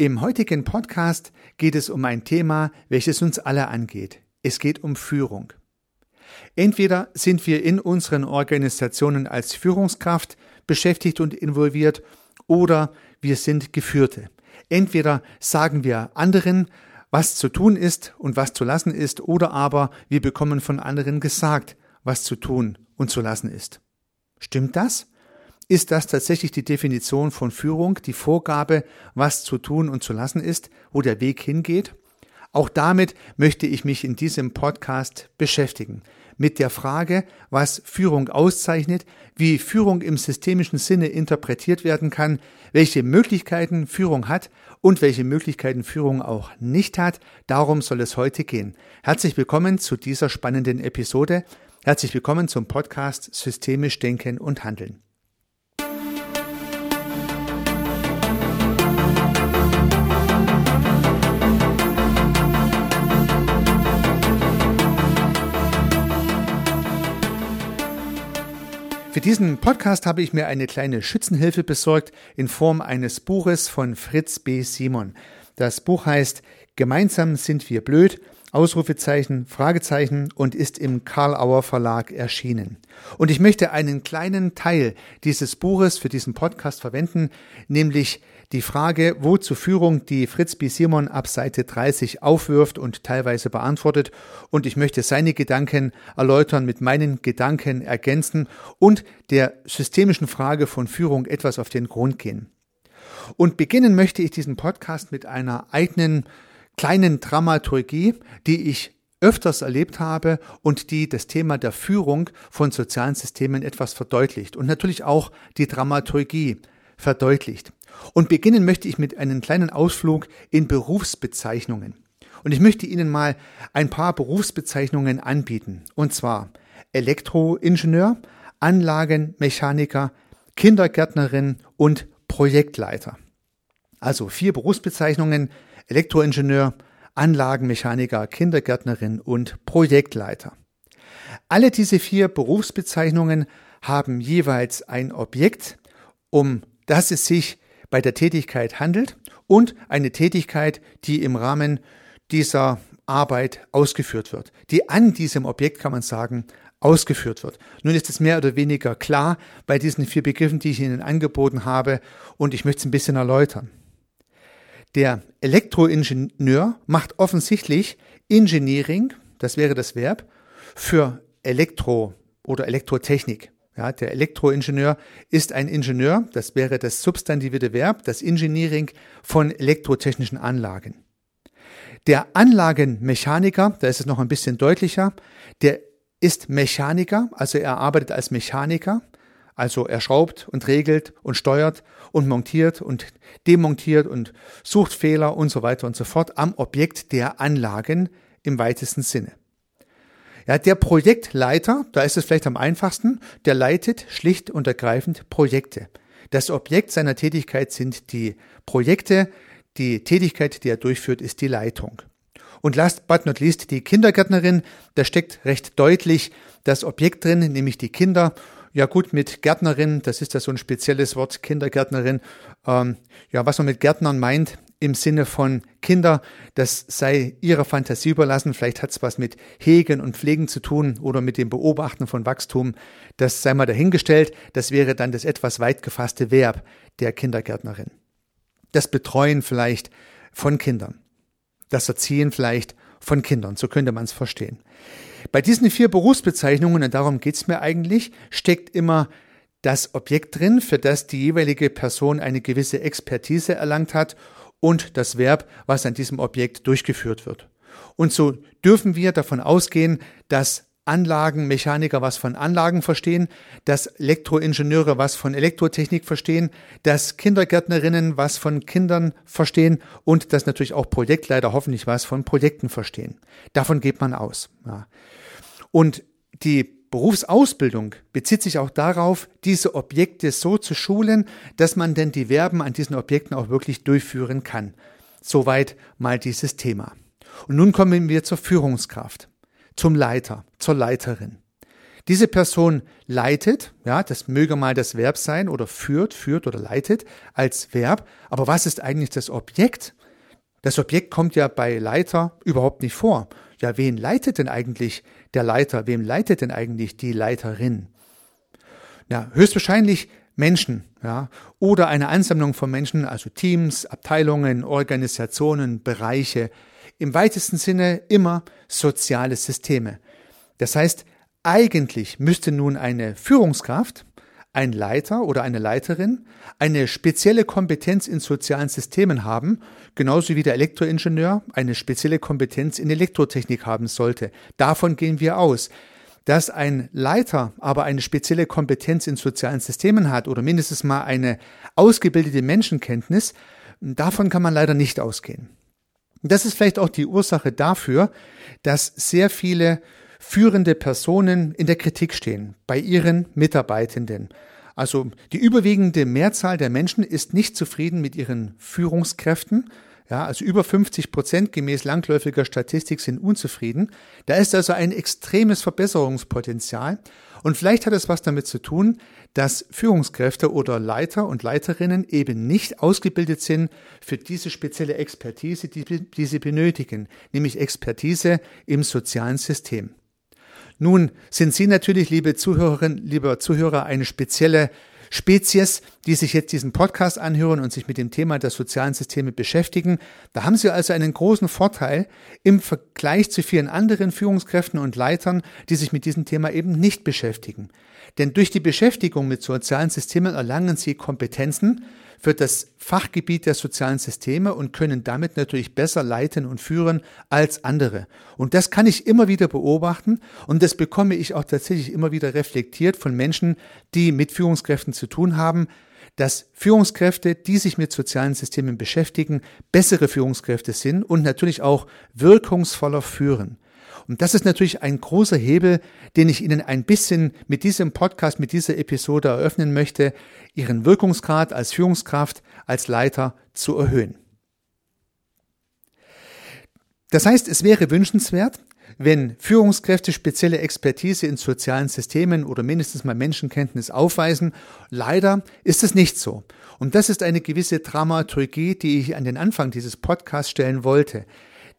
Im heutigen Podcast geht es um ein Thema, welches uns alle angeht. Es geht um Führung. Entweder sind wir in unseren Organisationen als Führungskraft beschäftigt und involviert oder wir sind Geführte. Entweder sagen wir anderen, was zu tun ist und was zu lassen ist, oder aber wir bekommen von anderen gesagt, was zu tun und zu lassen ist. Stimmt das? Ist das tatsächlich die Definition von Führung, die Vorgabe, was zu tun und zu lassen ist, wo der Weg hingeht? Auch damit möchte ich mich in diesem Podcast beschäftigen. Mit der Frage, was Führung auszeichnet, wie Führung im systemischen Sinne interpretiert werden kann, welche Möglichkeiten Führung hat und welche Möglichkeiten Führung auch nicht hat. Darum soll es heute gehen. Herzlich willkommen zu dieser spannenden Episode. Herzlich willkommen zum Podcast Systemisch Denken und Handeln. Für diesen Podcast habe ich mir eine kleine Schützenhilfe besorgt in Form eines Buches von Fritz B. Simon. Das Buch heißt Gemeinsam sind wir blöd, Ausrufezeichen, Fragezeichen und ist im Karl Auer Verlag erschienen. Und ich möchte einen kleinen Teil dieses Buches für diesen Podcast verwenden, nämlich die Frage, wo zur Führung die Fritz B. Simon ab Seite 30 aufwirft und teilweise beantwortet. Und ich möchte seine Gedanken erläutern, mit meinen Gedanken ergänzen und der systemischen Frage von Führung etwas auf den Grund gehen. Und beginnen möchte ich diesen Podcast mit einer eigenen kleinen Dramaturgie, die ich öfters erlebt habe und die das Thema der Führung von sozialen Systemen etwas verdeutlicht und natürlich auch die Dramaturgie verdeutlicht. Und beginnen möchte ich mit einem kleinen Ausflug in Berufsbezeichnungen. Und ich möchte Ihnen mal ein paar Berufsbezeichnungen anbieten. Und zwar Elektroingenieur, Anlagenmechaniker, Kindergärtnerin und Projektleiter. Also vier Berufsbezeichnungen, Elektroingenieur, Anlagenmechaniker, Kindergärtnerin und Projektleiter. Alle diese vier Berufsbezeichnungen haben jeweils ein Objekt, um das es sich bei der Tätigkeit handelt und eine Tätigkeit, die im Rahmen dieser Arbeit ausgeführt wird, die an diesem Objekt, kann man sagen, ausgeführt wird. Nun ist es mehr oder weniger klar bei diesen vier Begriffen, die ich Ihnen angeboten habe, und ich möchte es ein bisschen erläutern. Der Elektroingenieur macht offensichtlich Engineering, das wäre das Verb, für Elektro oder Elektrotechnik. Ja, der Elektroingenieur ist ein Ingenieur, das wäre das substantivierte Verb, das Engineering von elektrotechnischen Anlagen. Der Anlagenmechaniker, da ist es noch ein bisschen deutlicher, der ist Mechaniker, also er arbeitet als Mechaniker, also er schraubt und regelt und steuert und montiert und demontiert und sucht Fehler und so weiter und so fort am Objekt der Anlagen im weitesten Sinne. Ja, der Projektleiter, da ist es vielleicht am einfachsten, der leitet schlicht und ergreifend Projekte. Das Objekt seiner Tätigkeit sind die Projekte, die Tätigkeit, die er durchführt, ist die Leitung. Und last but not least die Kindergärtnerin, da steckt recht deutlich das Objekt drin, nämlich die Kinder. Ja gut, mit Gärtnerin, das ist ja so ein spezielles Wort, Kindergärtnerin. Ähm, ja, was man mit Gärtnern meint, im Sinne von Kinder, das sei ihrer Fantasie überlassen. Vielleicht hat es was mit Hegen und Pflegen zu tun oder mit dem Beobachten von Wachstum. Das sei mal dahingestellt. Das wäre dann das etwas weit gefasste Verb der Kindergärtnerin. Das Betreuen vielleicht von Kindern. Das Erziehen vielleicht von Kindern. So könnte man es verstehen. Bei diesen vier Berufsbezeichnungen, und darum geht es mir eigentlich, steckt immer das Objekt drin, für das die jeweilige Person eine gewisse Expertise erlangt hat und das Verb, was an diesem Objekt durchgeführt wird. Und so dürfen wir davon ausgehen, dass Anlagenmechaniker was von Anlagen verstehen, dass Elektroingenieure was von Elektrotechnik verstehen, dass Kindergärtnerinnen was von Kindern verstehen und dass natürlich auch Projektleiter hoffentlich was von Projekten verstehen. Davon geht man aus. Ja. Und die Berufsausbildung bezieht sich auch darauf, diese Objekte so zu schulen, dass man denn die Verben an diesen Objekten auch wirklich durchführen kann. Soweit mal dieses Thema. Und nun kommen wir zur Führungskraft, zum Leiter, zur Leiterin. Diese Person leitet, ja, das möge mal das Verb sein oder führt, führt oder leitet als Verb. Aber was ist eigentlich das Objekt? Das Objekt kommt ja bei Leiter überhaupt nicht vor. Ja, wen leitet denn eigentlich der Leiter? Wem leitet denn eigentlich die Leiterin? Ja, höchstwahrscheinlich Menschen, ja, oder eine Ansammlung von Menschen, also Teams, Abteilungen, Organisationen, Bereiche, im weitesten Sinne immer soziale Systeme. Das heißt, eigentlich müsste nun eine Führungskraft, ein Leiter oder eine Leiterin eine spezielle Kompetenz in sozialen Systemen haben, genauso wie der Elektroingenieur eine spezielle Kompetenz in Elektrotechnik haben sollte. Davon gehen wir aus. Dass ein Leiter aber eine spezielle Kompetenz in sozialen Systemen hat oder mindestens mal eine ausgebildete Menschenkenntnis, davon kann man leider nicht ausgehen. Das ist vielleicht auch die Ursache dafür, dass sehr viele führende Personen in der Kritik stehen bei ihren Mitarbeitenden. Also die überwiegende Mehrzahl der Menschen ist nicht zufrieden mit ihren Führungskräften. Ja, also über 50 Prozent gemäß langläufiger Statistik sind unzufrieden. Da ist also ein extremes Verbesserungspotenzial. Und vielleicht hat es was damit zu tun, dass Führungskräfte oder Leiter und Leiterinnen eben nicht ausgebildet sind für diese spezielle Expertise, die, die sie benötigen, nämlich Expertise im sozialen System. Nun sind Sie natürlich, liebe Zuhörerinnen, lieber Zuhörer, eine spezielle Spezies, die sich jetzt diesen Podcast anhören und sich mit dem Thema der sozialen Systeme beschäftigen. Da haben Sie also einen großen Vorteil im Vergleich zu vielen anderen Führungskräften und Leitern, die sich mit diesem Thema eben nicht beschäftigen. Denn durch die Beschäftigung mit sozialen Systemen erlangen Sie Kompetenzen, für das Fachgebiet der sozialen Systeme und können damit natürlich besser leiten und führen als andere. Und das kann ich immer wieder beobachten und das bekomme ich auch tatsächlich immer wieder reflektiert von Menschen, die mit Führungskräften zu tun haben, dass Führungskräfte, die sich mit sozialen Systemen beschäftigen, bessere Führungskräfte sind und natürlich auch wirkungsvoller führen. Und das ist natürlich ein großer Hebel, den ich Ihnen ein bisschen mit diesem Podcast, mit dieser Episode eröffnen möchte, Ihren Wirkungsgrad als Führungskraft, als Leiter zu erhöhen. Das heißt, es wäre wünschenswert, wenn Führungskräfte spezielle Expertise in sozialen Systemen oder mindestens mal Menschenkenntnis aufweisen. Leider ist es nicht so. Und das ist eine gewisse Dramaturgie, die ich an den Anfang dieses Podcasts stellen wollte.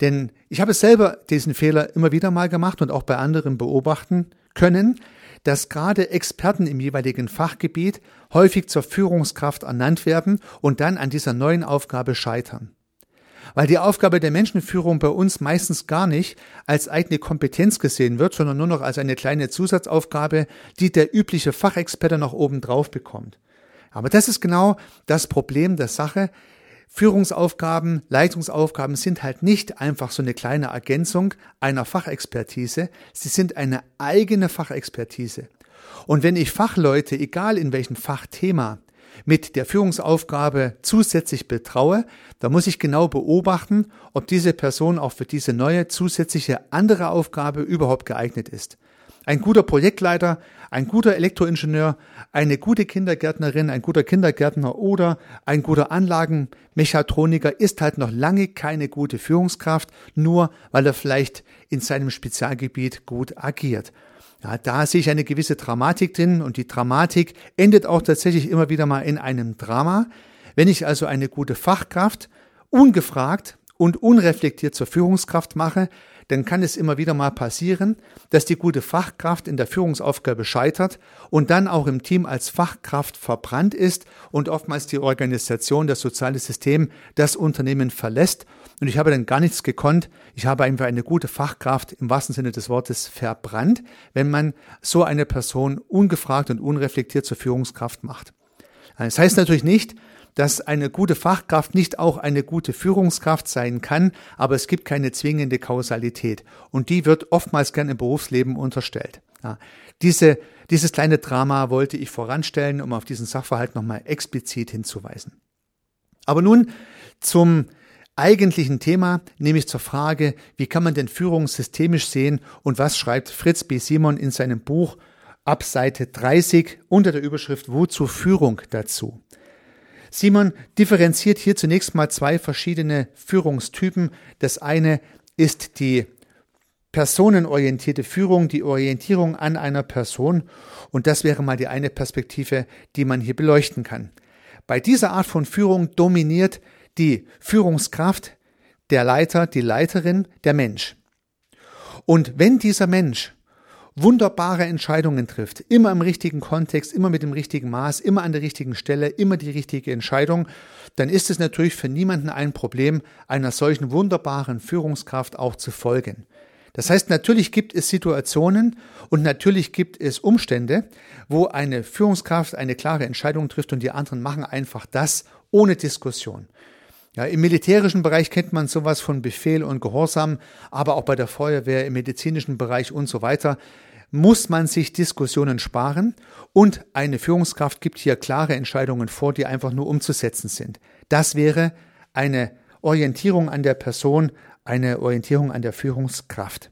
Denn ich habe selber diesen Fehler immer wieder mal gemacht und auch bei anderen beobachten können, dass gerade Experten im jeweiligen Fachgebiet häufig zur Führungskraft ernannt werden und dann an dieser neuen Aufgabe scheitern. Weil die Aufgabe der Menschenführung bei uns meistens gar nicht als eigene Kompetenz gesehen wird, sondern nur noch als eine kleine Zusatzaufgabe, die der übliche Fachexperte noch oben drauf bekommt. Aber das ist genau das Problem der Sache. Führungsaufgaben, Leitungsaufgaben sind halt nicht einfach so eine kleine Ergänzung einer Fachexpertise, sie sind eine eigene Fachexpertise. Und wenn ich Fachleute, egal in welchem Fachthema, mit der Führungsaufgabe zusätzlich betraue, dann muss ich genau beobachten, ob diese Person auch für diese neue zusätzliche andere Aufgabe überhaupt geeignet ist. Ein guter Projektleiter, ein guter Elektroingenieur, eine gute Kindergärtnerin, ein guter Kindergärtner oder ein guter Anlagenmechatroniker ist halt noch lange keine gute Führungskraft, nur weil er vielleicht in seinem Spezialgebiet gut agiert. Ja, da sehe ich eine gewisse Dramatik drin und die Dramatik endet auch tatsächlich immer wieder mal in einem Drama. Wenn ich also eine gute Fachkraft ungefragt und unreflektiert zur Führungskraft mache, dann kann es immer wieder mal passieren, dass die gute Fachkraft in der Führungsaufgabe scheitert und dann auch im Team als Fachkraft verbrannt ist und oftmals die Organisation, das soziale System, das Unternehmen verlässt. Und ich habe dann gar nichts gekonnt. Ich habe einfach eine gute Fachkraft im wahrsten Sinne des Wortes verbrannt, wenn man so eine Person ungefragt und unreflektiert zur Führungskraft macht. Das heißt natürlich nicht, dass eine gute Fachkraft nicht auch eine gute Führungskraft sein kann, aber es gibt keine zwingende Kausalität. Und die wird oftmals gern im Berufsleben unterstellt. Ja, diese, dieses kleine Drama wollte ich voranstellen, um auf diesen Sachverhalt nochmal explizit hinzuweisen. Aber nun zum eigentlichen Thema, nämlich zur Frage, wie kann man denn Führung systemisch sehen und was schreibt Fritz B. Simon in seinem Buch ab Seite 30 unter der Überschrift Wozu Führung dazu? Simon differenziert hier zunächst mal zwei verschiedene Führungstypen. Das eine ist die personenorientierte Führung, die Orientierung an einer Person. Und das wäre mal die eine Perspektive, die man hier beleuchten kann. Bei dieser Art von Führung dominiert die Führungskraft, der Leiter, die Leiterin, der Mensch. Und wenn dieser Mensch wunderbare Entscheidungen trifft, immer im richtigen Kontext, immer mit dem richtigen Maß, immer an der richtigen Stelle, immer die richtige Entscheidung, dann ist es natürlich für niemanden ein Problem, einer solchen wunderbaren Führungskraft auch zu folgen. Das heißt, natürlich gibt es Situationen und natürlich gibt es Umstände, wo eine Führungskraft eine klare Entscheidung trifft und die anderen machen einfach das ohne Diskussion. Ja, Im militärischen Bereich kennt man sowas von Befehl und Gehorsam, aber auch bei der Feuerwehr, im medizinischen Bereich und so weiter muss man sich Diskussionen sparen und eine Führungskraft gibt hier klare Entscheidungen vor, die einfach nur umzusetzen sind. Das wäre eine Orientierung an der Person, eine Orientierung an der Führungskraft.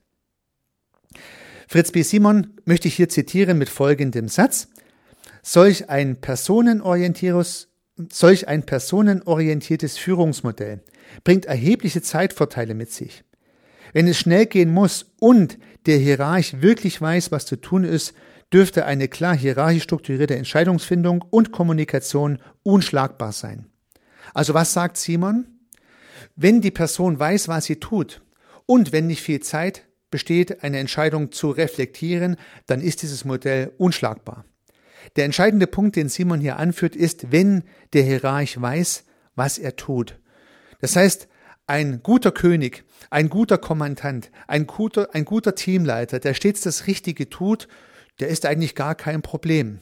Fritz B. Simon möchte ich hier zitieren mit folgendem Satz. Solch ein personenorientiertes Solch ein personenorientiertes Führungsmodell bringt erhebliche Zeitvorteile mit sich. Wenn es schnell gehen muss und der Hierarch wirklich weiß, was zu tun ist, dürfte eine klar hierarchisch strukturierte Entscheidungsfindung und Kommunikation unschlagbar sein. Also was sagt Simon? Wenn die Person weiß, was sie tut und wenn nicht viel Zeit besteht, eine Entscheidung zu reflektieren, dann ist dieses Modell unschlagbar. Der entscheidende Punkt, den Simon hier anführt, ist, wenn der Hierarch weiß, was er tut. Das heißt, ein guter König, ein guter Kommandant, ein guter, ein guter Teamleiter, der stets das Richtige tut, der ist eigentlich gar kein Problem.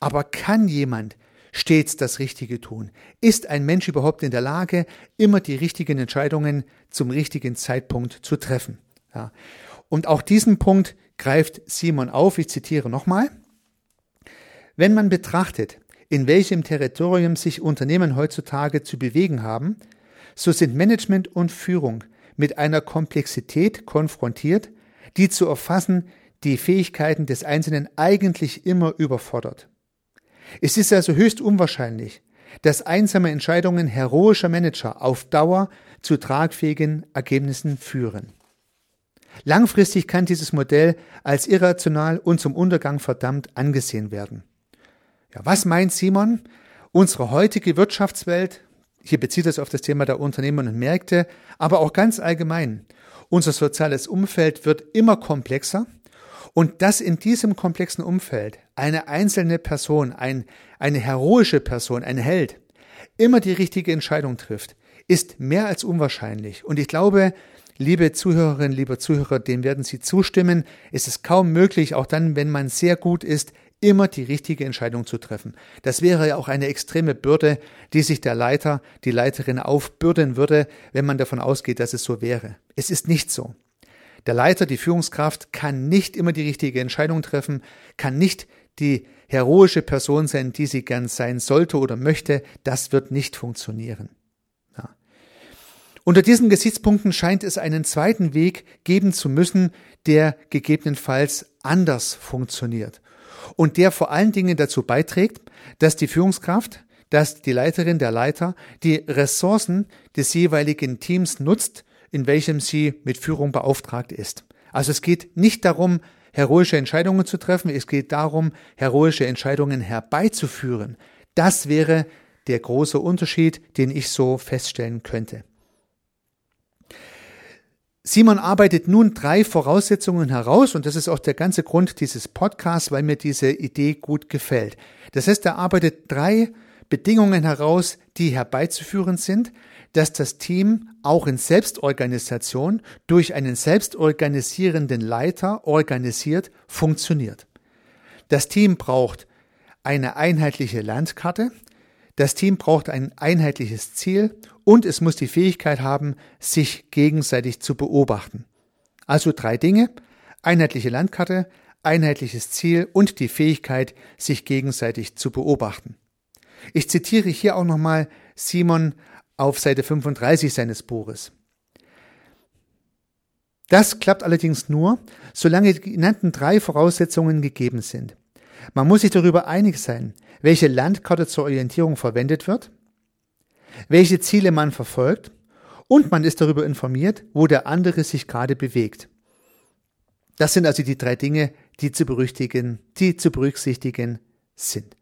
Aber kann jemand stets das Richtige tun? Ist ein Mensch überhaupt in der Lage, immer die richtigen Entscheidungen zum richtigen Zeitpunkt zu treffen? Ja. Und auch diesen Punkt greift Simon auf. Ich zitiere nochmal. Wenn man betrachtet, in welchem Territorium sich Unternehmen heutzutage zu bewegen haben, so sind Management und Führung mit einer Komplexität konfrontiert, die zu erfassen die Fähigkeiten des Einzelnen eigentlich immer überfordert. Es ist also höchst unwahrscheinlich, dass einsame Entscheidungen heroischer Manager auf Dauer zu tragfähigen Ergebnissen führen. Langfristig kann dieses Modell als irrational und zum Untergang verdammt angesehen werden. Ja, was meint Simon? Unsere heutige Wirtschaftswelt, hier bezieht es auf das Thema der Unternehmen und Märkte, aber auch ganz allgemein. Unser soziales Umfeld wird immer komplexer und dass in diesem komplexen Umfeld eine einzelne Person, ein, eine heroische Person, ein Held, immer die richtige Entscheidung trifft, ist mehr als unwahrscheinlich. Und ich glaube, liebe Zuhörerinnen, liebe Zuhörer, dem werden Sie zustimmen. Es ist kaum möglich, auch dann, wenn man sehr gut ist, immer die richtige Entscheidung zu treffen. Das wäre ja auch eine extreme Bürde, die sich der Leiter, die Leiterin aufbürden würde, wenn man davon ausgeht, dass es so wäre. Es ist nicht so. Der Leiter, die Führungskraft kann nicht immer die richtige Entscheidung treffen, kann nicht die heroische Person sein, die sie gern sein sollte oder möchte. Das wird nicht funktionieren. Ja. Unter diesen Gesichtspunkten scheint es einen zweiten Weg geben zu müssen, der gegebenenfalls anders funktioniert und der vor allen Dingen dazu beiträgt, dass die Führungskraft, dass die Leiterin, der Leiter die Ressourcen des jeweiligen Teams nutzt, in welchem sie mit Führung beauftragt ist. Also es geht nicht darum, heroische Entscheidungen zu treffen, es geht darum, heroische Entscheidungen herbeizuführen. Das wäre der große Unterschied, den ich so feststellen könnte. Simon arbeitet nun drei Voraussetzungen heraus und das ist auch der ganze Grund dieses Podcasts, weil mir diese Idee gut gefällt. Das heißt, er arbeitet drei Bedingungen heraus, die herbeizuführen sind, dass das Team auch in Selbstorganisation durch einen selbstorganisierenden Leiter organisiert funktioniert. Das Team braucht eine einheitliche Landkarte, das Team braucht ein einheitliches Ziel und es muss die Fähigkeit haben, sich gegenseitig zu beobachten. Also drei Dinge, einheitliche Landkarte, einheitliches Ziel und die Fähigkeit, sich gegenseitig zu beobachten. Ich zitiere hier auch nochmal Simon auf Seite 35 seines Buches. Das klappt allerdings nur, solange die genannten drei Voraussetzungen gegeben sind. Man muss sich darüber einig sein, welche Landkarte zur Orientierung verwendet wird, welche Ziele man verfolgt und man ist darüber informiert, wo der andere sich gerade bewegt. Das sind also die drei Dinge, die zu berücksichtigen, die zu berücksichtigen sind.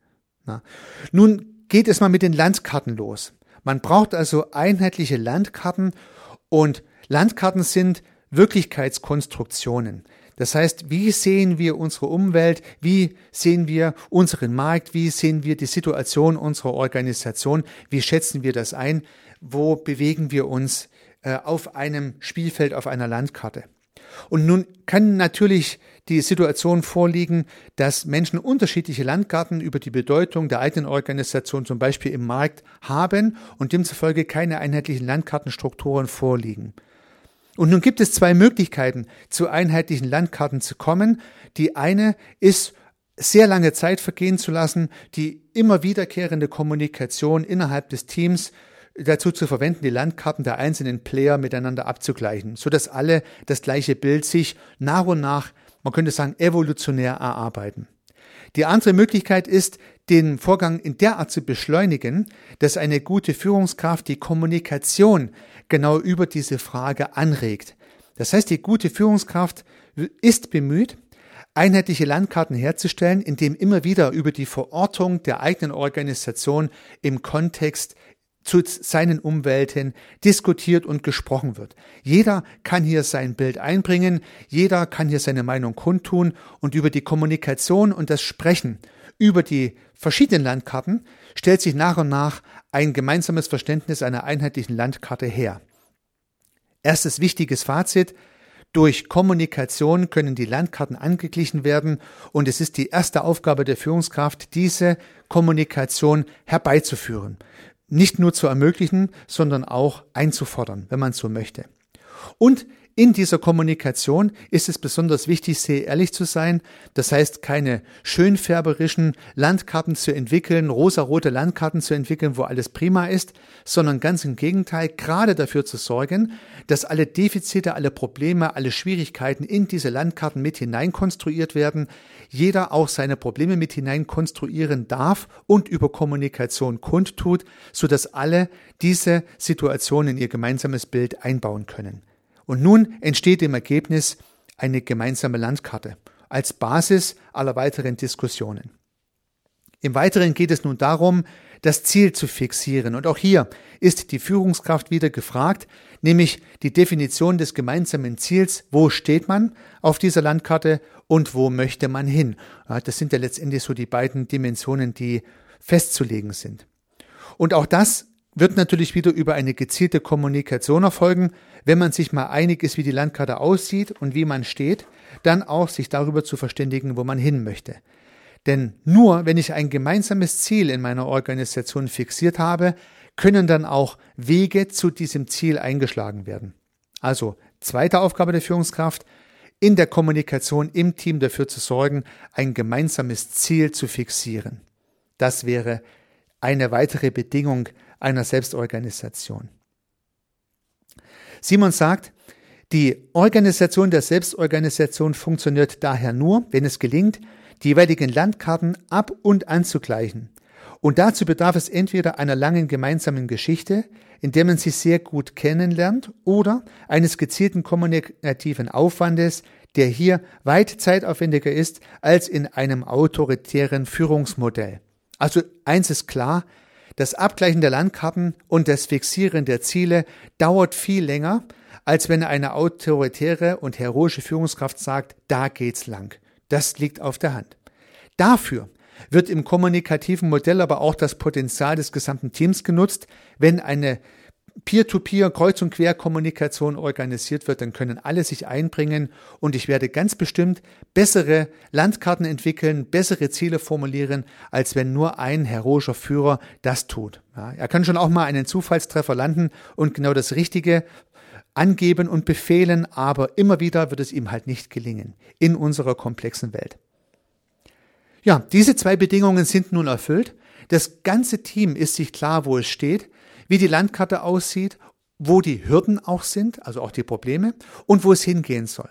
Na. Nun geht es mal mit den Landkarten los. Man braucht also einheitliche Landkarten und Landkarten sind Wirklichkeitskonstruktionen. Das heißt, wie sehen wir unsere Umwelt, wie sehen wir unseren Markt, wie sehen wir die Situation unserer Organisation, wie schätzen wir das ein, wo bewegen wir uns äh, auf einem Spielfeld, auf einer Landkarte. Und nun kann natürlich die Situation vorliegen, dass Menschen unterschiedliche Landkarten über die Bedeutung der eigenen Organisation zum Beispiel im Markt haben und demzufolge keine einheitlichen Landkartenstrukturen vorliegen. Und nun gibt es zwei Möglichkeiten, zu einheitlichen Landkarten zu kommen. Die eine ist, sehr lange Zeit vergehen zu lassen, die immer wiederkehrende Kommunikation innerhalb des Teams dazu zu verwenden, die Landkarten der einzelnen Player miteinander abzugleichen, so dass alle das gleiche Bild sich nach und nach, man könnte sagen, evolutionär erarbeiten. Die andere Möglichkeit ist, den Vorgang in der Art zu beschleunigen, dass eine gute Führungskraft die Kommunikation genau über diese Frage anregt. Das heißt, die gute Führungskraft ist bemüht, einheitliche Landkarten herzustellen, indem immer wieder über die Verortung der eigenen Organisation im Kontext zu seinen Umwelten diskutiert und gesprochen wird. Jeder kann hier sein Bild einbringen, jeder kann hier seine Meinung kundtun und über die Kommunikation und das Sprechen über die verschiedenen Landkarten stellt sich nach und nach ein gemeinsames Verständnis einer einheitlichen Landkarte her. Erstes wichtiges Fazit. Durch Kommunikation können die Landkarten angeglichen werden und es ist die erste Aufgabe der Führungskraft, diese Kommunikation herbeizuführen nicht nur zu ermöglichen, sondern auch einzufordern, wenn man so möchte. Und in dieser Kommunikation ist es besonders wichtig, sehr ehrlich zu sein. Das heißt, keine schönfärberischen Landkarten zu entwickeln, rosarote Landkarten zu entwickeln, wo alles prima ist, sondern ganz im Gegenteil, gerade dafür zu sorgen, dass alle Defizite, alle Probleme, alle Schwierigkeiten in diese Landkarten mit hineinkonstruiert werden, jeder auch seine Probleme mit hineinkonstruieren darf und über Kommunikation kundtut, sodass alle diese Situation in ihr gemeinsames Bild einbauen können. Und nun entsteht im Ergebnis eine gemeinsame Landkarte als Basis aller weiteren Diskussionen. Im Weiteren geht es nun darum, das Ziel zu fixieren. Und auch hier ist die Führungskraft wieder gefragt, nämlich die Definition des gemeinsamen Ziels. Wo steht man auf dieser Landkarte und wo möchte man hin? Das sind ja letztendlich so die beiden Dimensionen, die festzulegen sind. Und auch das wird natürlich wieder über eine gezielte Kommunikation erfolgen, wenn man sich mal einig ist, wie die Landkarte aussieht und wie man steht, dann auch sich darüber zu verständigen, wo man hin möchte. Denn nur wenn ich ein gemeinsames Ziel in meiner Organisation fixiert habe, können dann auch Wege zu diesem Ziel eingeschlagen werden. Also zweite Aufgabe der Führungskraft, in der Kommunikation im Team dafür zu sorgen, ein gemeinsames Ziel zu fixieren. Das wäre eine weitere Bedingung einer Selbstorganisation. Simon sagt, die Organisation der Selbstorganisation funktioniert daher nur, wenn es gelingt, die jeweiligen Landkarten ab und anzugleichen. Und dazu bedarf es entweder einer langen gemeinsamen Geschichte, in der man sich sehr gut kennenlernt, oder eines gezielten kommunikativen Aufwandes, der hier weit zeitaufwendiger ist als in einem autoritären Führungsmodell. Also eins ist klar, das Abgleichen der Landkarten und das Fixieren der Ziele dauert viel länger, als wenn eine autoritäre und heroische Führungskraft sagt, da geht's lang. Das liegt auf der Hand. Dafür wird im kommunikativen Modell aber auch das Potenzial des gesamten Teams genutzt, wenn eine Peer-to-Peer, Kreuz- und Querkommunikation organisiert wird, dann können alle sich einbringen und ich werde ganz bestimmt bessere Landkarten entwickeln, bessere Ziele formulieren, als wenn nur ein heroischer Führer das tut. Ja, er kann schon auch mal einen Zufallstreffer landen und genau das Richtige angeben und befehlen, aber immer wieder wird es ihm halt nicht gelingen in unserer komplexen Welt. Ja, diese zwei Bedingungen sind nun erfüllt. Das ganze Team ist sich klar, wo es steht wie die Landkarte aussieht, wo die Hürden auch sind, also auch die Probleme und wo es hingehen soll.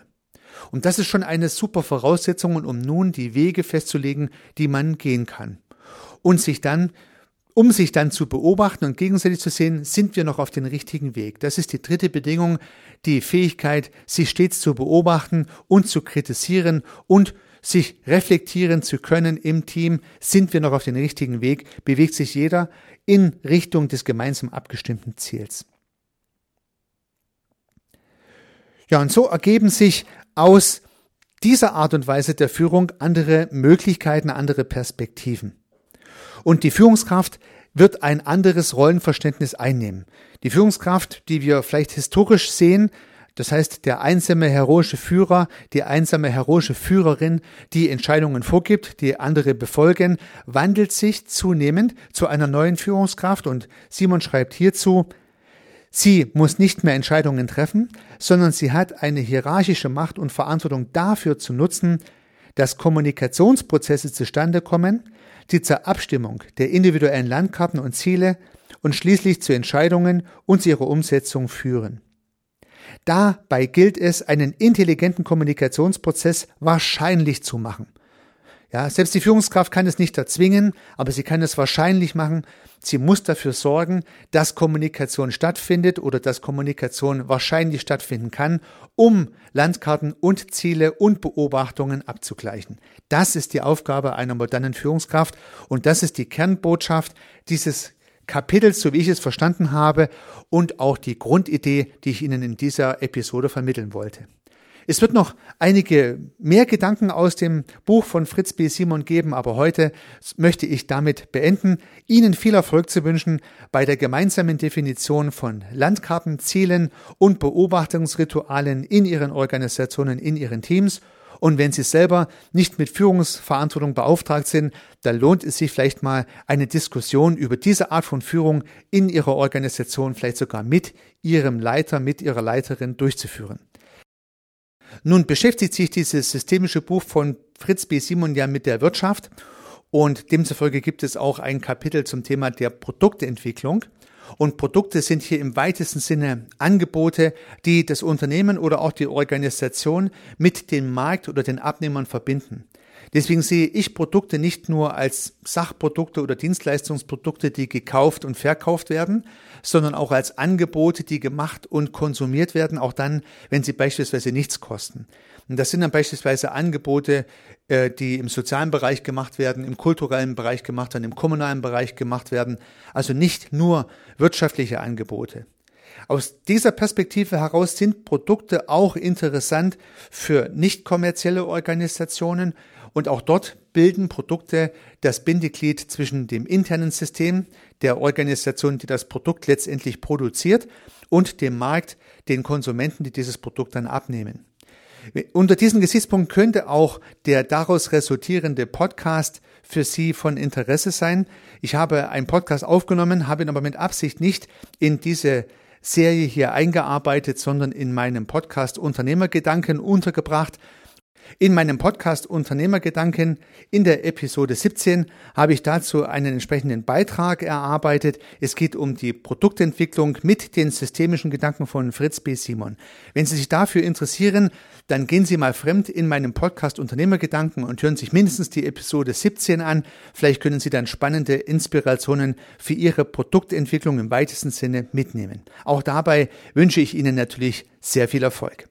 Und das ist schon eine super Voraussetzung, um nun die Wege festzulegen, die man gehen kann. Und sich dann um sich dann zu beobachten und gegenseitig zu sehen, sind wir noch auf dem richtigen Weg. Das ist die dritte Bedingung, die Fähigkeit, sich stets zu beobachten und zu kritisieren und sich reflektieren zu können im Team, sind wir noch auf dem richtigen Weg, bewegt sich jeder in Richtung des gemeinsam abgestimmten Ziels. Ja, und so ergeben sich aus dieser Art und Weise der Führung andere Möglichkeiten, andere Perspektiven. Und die Führungskraft wird ein anderes Rollenverständnis einnehmen. Die Führungskraft, die wir vielleicht historisch sehen, das heißt der einsame heroische Führer, die einsame heroische Führerin, die Entscheidungen vorgibt, die andere befolgen, wandelt sich zunehmend zu einer neuen Führungskraft und Simon schreibt hierzu, Sie muss nicht mehr Entscheidungen treffen, sondern sie hat eine hierarchische Macht und Verantwortung dafür zu nutzen, dass Kommunikationsprozesse zustande kommen, die zur Abstimmung der individuellen Landkarten und Ziele und schließlich zu Entscheidungen und ihrer Umsetzung führen. Dabei gilt es, einen intelligenten Kommunikationsprozess wahrscheinlich zu machen. Ja, selbst die Führungskraft kann es nicht erzwingen, aber sie kann es wahrscheinlich machen. Sie muss dafür sorgen, dass Kommunikation stattfindet oder dass Kommunikation wahrscheinlich stattfinden kann, um Landkarten und Ziele und Beobachtungen abzugleichen. Das ist die Aufgabe einer modernen Führungskraft und das ist die Kernbotschaft dieses Kapitels, so wie ich es verstanden habe, und auch die Grundidee, die ich Ihnen in dieser Episode vermitteln wollte. Es wird noch einige mehr Gedanken aus dem Buch von Fritz B. Simon geben, aber heute möchte ich damit beenden, Ihnen viel Erfolg zu wünschen bei der gemeinsamen Definition von Landkarten, Zielen und Beobachtungsritualen in Ihren Organisationen, in Ihren Teams. Und wenn Sie selber nicht mit Führungsverantwortung beauftragt sind, dann lohnt es sich vielleicht mal eine Diskussion über diese Art von Führung in Ihrer Organisation, vielleicht sogar mit Ihrem Leiter, mit Ihrer Leiterin durchzuführen. Nun beschäftigt sich dieses systemische Buch von Fritz B. Simon ja mit der Wirtschaft und demzufolge gibt es auch ein Kapitel zum Thema der Produktentwicklung. Und Produkte sind hier im weitesten Sinne Angebote, die das Unternehmen oder auch die Organisation mit dem Markt oder den Abnehmern verbinden. Deswegen sehe ich Produkte nicht nur als Sachprodukte oder Dienstleistungsprodukte, die gekauft und verkauft werden, sondern auch als Angebote, die gemacht und konsumiert werden, auch dann, wenn sie beispielsweise nichts kosten. Und das sind dann beispielsweise Angebote, äh, die im sozialen Bereich gemacht werden, im kulturellen Bereich gemacht werden, im kommunalen Bereich gemacht werden. Also nicht nur wirtschaftliche Angebote. Aus dieser Perspektive heraus sind Produkte auch interessant für nicht kommerzielle Organisationen und auch dort bilden Produkte das Bindeglied zwischen dem internen System der Organisation, die das Produkt letztendlich produziert, und dem Markt, den Konsumenten, die dieses Produkt dann abnehmen. Unter diesem Gesichtspunkt könnte auch der daraus resultierende Podcast für Sie von Interesse sein. Ich habe einen Podcast aufgenommen, habe ihn aber mit Absicht nicht in diese Serie hier eingearbeitet, sondern in meinem Podcast Unternehmergedanken untergebracht. In meinem Podcast Unternehmergedanken in der Episode 17 habe ich dazu einen entsprechenden Beitrag erarbeitet. Es geht um die Produktentwicklung mit den systemischen Gedanken von Fritz B. Simon. Wenn Sie sich dafür interessieren, dann gehen Sie mal fremd in meinem Podcast Unternehmergedanken und hören sich mindestens die Episode 17 an. Vielleicht können Sie dann spannende Inspirationen für Ihre Produktentwicklung im weitesten Sinne mitnehmen. Auch dabei wünsche ich Ihnen natürlich sehr viel Erfolg.